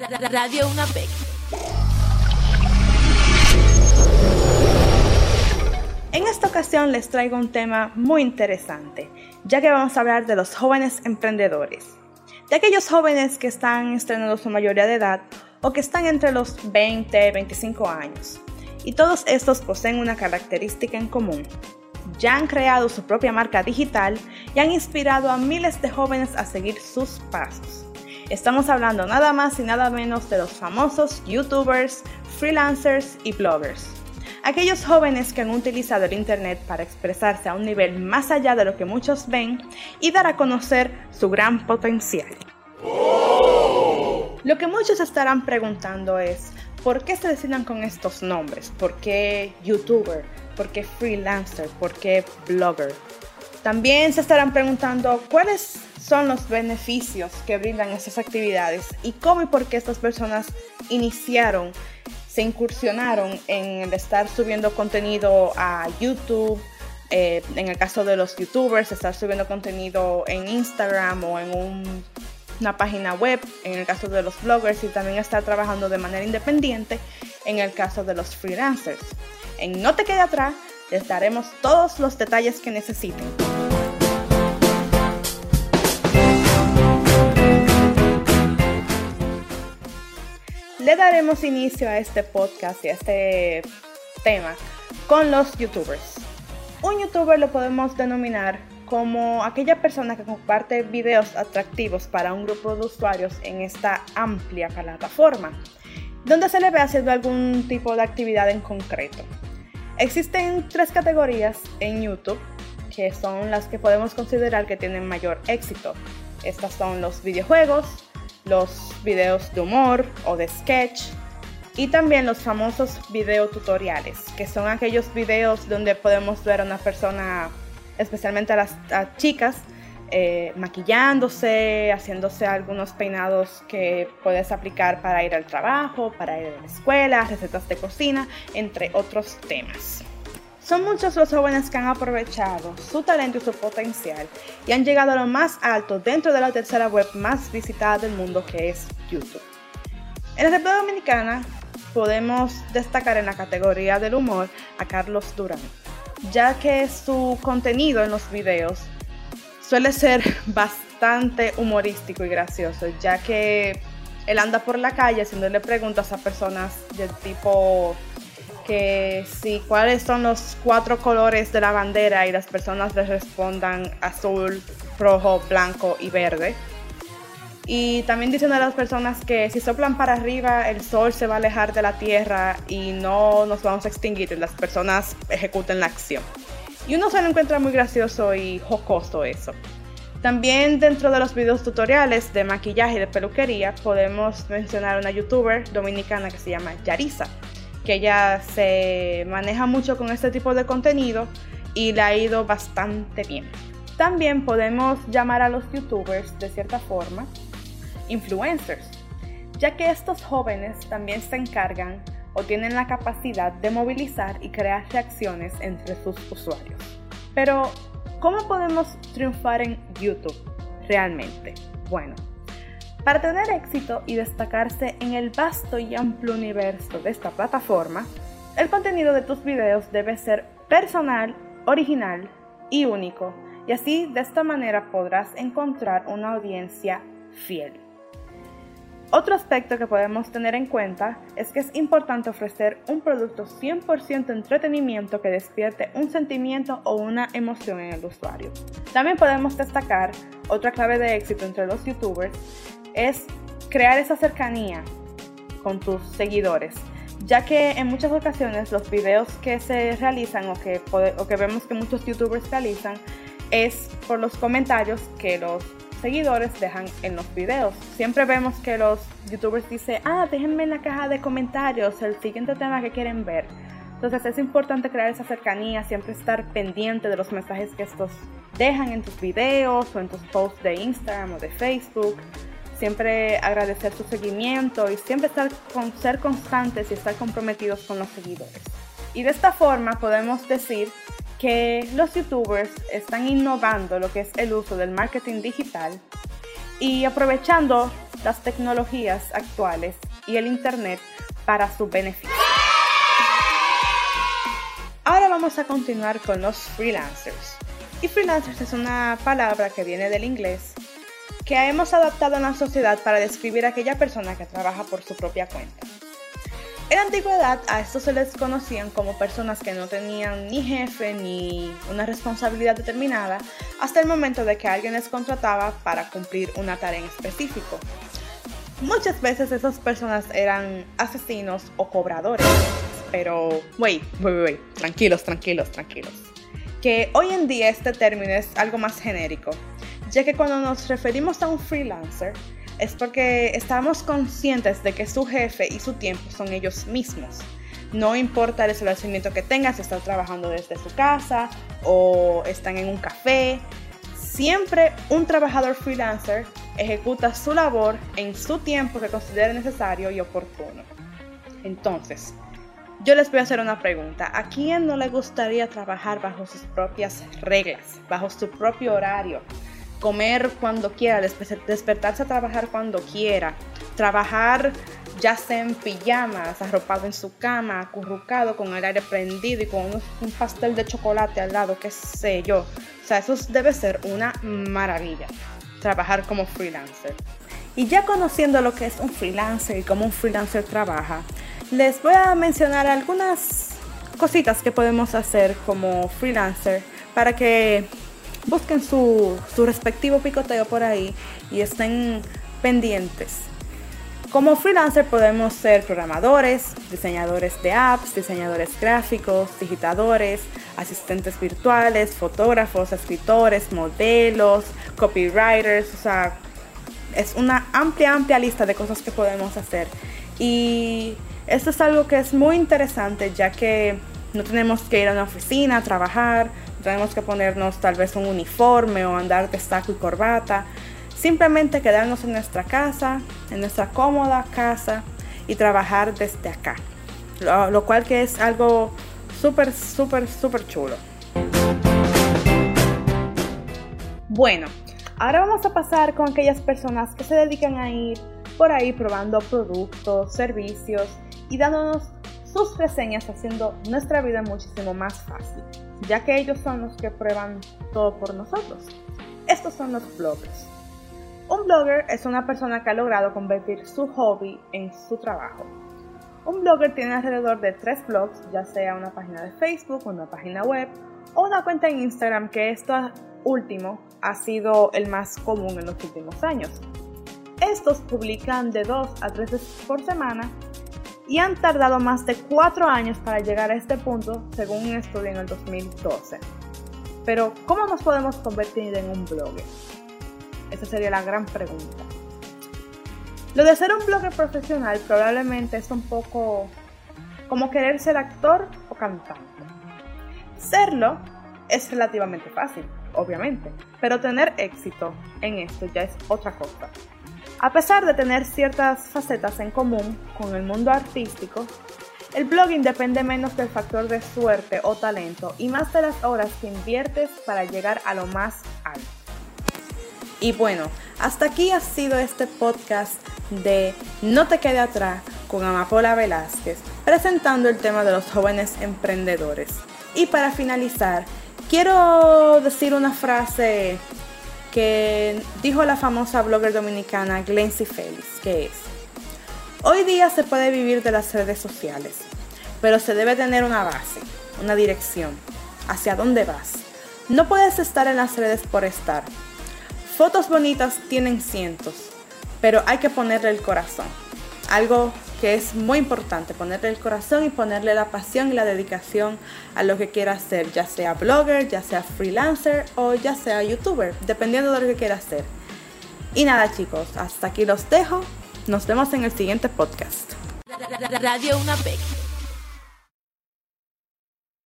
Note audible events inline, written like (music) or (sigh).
Radio UNAPEC. En esta ocasión les traigo un tema muy interesante, ya que vamos a hablar de los jóvenes emprendedores. De aquellos jóvenes que están estrenando su mayoría de edad o que están entre los 20 y 25 años. Y todos estos poseen una característica en común. Ya han creado su propia marca digital y han inspirado a miles de jóvenes a seguir sus pasos. Estamos hablando nada más y nada menos de los famosos youtubers, freelancers y bloggers. Aquellos jóvenes que han utilizado el Internet para expresarse a un nivel más allá de lo que muchos ven y dar a conocer su gran potencial. Lo que muchos estarán preguntando es, ¿por qué se decidan con estos nombres? ¿Por qué youtuber? ¿Por qué freelancer? ¿Por qué blogger? También se estarán preguntando cuáles son los beneficios que brindan estas actividades y cómo y por qué estas personas iniciaron, se incursionaron en el estar subiendo contenido a YouTube, eh, en el caso de los youtubers, estar subiendo contenido en Instagram o en un una página web, en el caso de los bloggers, y también estar trabajando de manera independiente en el caso de los freelancers. En No Te Quede Atrás les daremos todos los detalles que necesiten. Le daremos inicio a este podcast y a este tema con los youtubers. Un youtuber lo podemos denominar como aquella persona que comparte videos atractivos para un grupo de usuarios en esta amplia plataforma, donde se le ve haciendo algún tipo de actividad en concreto. Existen tres categorías en YouTube que son las que podemos considerar que tienen mayor éxito. Estas son los videojuegos, los videos de humor o de sketch y también los famosos videotutoriales, que son aquellos videos donde podemos ver a una persona especialmente a las chicas, eh, maquillándose, haciéndose algunos peinados que puedes aplicar para ir al trabajo, para ir a la escuela, recetas de cocina, entre otros temas. Son muchos los jóvenes que han aprovechado su talento y su potencial y han llegado a lo más alto dentro de la tercera web más visitada del mundo que es YouTube. En la República Dominicana podemos destacar en la categoría del humor a Carlos Durán ya que su contenido en los videos suele ser (laughs) bastante humorístico y gracioso, ya que él anda por la calle haciéndole preguntas a personas del tipo que si cuáles son los cuatro colores de la bandera y las personas le respondan azul, rojo, blanco y verde. Y también dicen a las personas que si soplan para arriba, el sol se va a alejar de la tierra y no nos vamos a extinguir. Las personas ejecuten la acción. Y uno se lo encuentra muy gracioso y jocoso eso. También dentro de los videos tutoriales de maquillaje y de peluquería podemos mencionar una youtuber dominicana que se llama Yarisa, que ella se maneja mucho con este tipo de contenido y le ha ido bastante bien. También podemos llamar a los youtubers de cierta forma influencers, ya que estos jóvenes también se encargan o tienen la capacidad de movilizar y crear reacciones entre sus usuarios. Pero, ¿cómo podemos triunfar en YouTube realmente? Bueno, para tener éxito y destacarse en el vasto y amplio universo de esta plataforma, el contenido de tus videos debe ser personal, original y único, y así de esta manera podrás encontrar una audiencia fiel. Otro aspecto que podemos tener en cuenta es que es importante ofrecer un producto 100% entretenimiento que despierte un sentimiento o una emoción en el usuario. También podemos destacar otra clave de éxito entre los youtubers es crear esa cercanía con tus seguidores, ya que en muchas ocasiones los videos que se realizan o que, o que vemos que muchos youtubers realizan es por los comentarios que los seguidores dejan en los videos. Siempre vemos que los youtubers dicen, ah, déjenme en la caja de comentarios el siguiente tema que quieren ver. Entonces es importante crear esa cercanía, siempre estar pendiente de los mensajes que estos dejan en tus videos o en tus posts de Instagram o de Facebook. Siempre agradecer su seguimiento y siempre estar con, ser constantes y estar comprometidos con los seguidores. Y de esta forma podemos decir que los youtubers están innovando lo que es el uso del marketing digital y aprovechando las tecnologías actuales y el Internet para su beneficio. Ahora vamos a continuar con los freelancers. Y freelancers es una palabra que viene del inglés que hemos adaptado en la sociedad para describir a aquella persona que trabaja por su propia cuenta. En antigüedad a estos se les conocían como personas que no tenían ni jefe ni una responsabilidad determinada hasta el momento de que alguien les contrataba para cumplir una tarea en específico. Muchas veces esas personas eran asesinos o cobradores, pero, wait, wait, wait, tranquilos, tranquilos, tranquilos. Que hoy en día este término es algo más genérico, ya que cuando nos referimos a un freelancer, es porque estamos conscientes de que su jefe y su tiempo son ellos mismos. No importa el establecimiento que tengan, si están trabajando desde su casa o están en un café, siempre un trabajador freelancer ejecuta su labor en su tiempo que considere necesario y oportuno. Entonces, yo les voy a hacer una pregunta. ¿A quién no le gustaría trabajar bajo sus propias reglas, bajo su propio horario? Comer cuando quiera, despertarse a trabajar cuando quiera, trabajar ya sea en pijamas, arropado en su cama, acurrucado con el aire prendido y con un pastel de chocolate al lado, qué sé yo. O sea, eso debe ser una maravilla, trabajar como freelancer. Y ya conociendo lo que es un freelancer y cómo un freelancer trabaja, les voy a mencionar algunas cositas que podemos hacer como freelancer para que busquen su, respectivo picoteo por ahí y estén pendientes. Como freelancer podemos ser programadores, diseñadores de apps, diseñadores gráficos, digitadores, asistentes virtuales, fotógrafos, escritores, modelos, copywriters, o sea, es una amplia, amplia lista de cosas que podemos hacer. Y esto es algo que es muy interesante ya que no tenemos que ir a una oficina a trabajar, tenemos que ponernos tal vez un uniforme o andar de saco y corbata. Simplemente quedarnos en nuestra casa, en nuestra cómoda casa y trabajar desde acá. Lo, cual que es algo súper, súper, súper chulo. Bueno, ahora vamos a pasar con aquellas personas que se dedican a ir por ahí probando productos, servicios y dándonos sus reseñas haciendo nuestra vida muchísimo más fácil ya que ellos son los que prueban todo por nosotros. Estos son los bloggers. Un blogger es una persona que ha logrado convertir su hobby en su trabajo. Un blogger tiene alrededor de tres blogs, ya sea una página de Facebook, una página web o una cuenta en Instagram, que esto último ha sido el más común en los últimos años. Estos publican de dos a tres veces por semana y han tardado más de cuatro años para llegar a este punto, según un estudio en el 2012. Pero, ¿cómo nos podemos convertir en un blogger? Esa sería la gran pregunta. Lo de ser un blogger profesional probablemente es un poco como querer ser actor o cantante. Serlo es relativamente fácil, obviamente, pero tener éxito en esto ya es otra cosa. A pesar de tener ciertas facetas en común con el mundo artístico, el blogging depende menos del factor de suerte o talento y más de las horas que inviertes para llegar a lo más alto. Y bueno, hasta aquí ha sido este podcast de No te quede atrás con Amapola Velázquez, presentando el tema de los jóvenes emprendedores. Y para finalizar, quiero decir una frase que dijo la famosa blogger dominicana Glency Félix, que es, hoy día se puede vivir de las redes sociales, pero se debe tener una base, una dirección, hacia dónde vas. No puedes estar en las redes por estar. Fotos bonitas tienen cientos, pero hay que ponerle el corazón. Algo que es muy importante, ponerle el corazón y ponerle la pasión y la dedicación a lo que quiera hacer, ya sea blogger, ya sea freelancer o ya sea youtuber, dependiendo de lo que quiera hacer. Y nada chicos, hasta aquí los dejo. Nos vemos en el siguiente podcast. Radio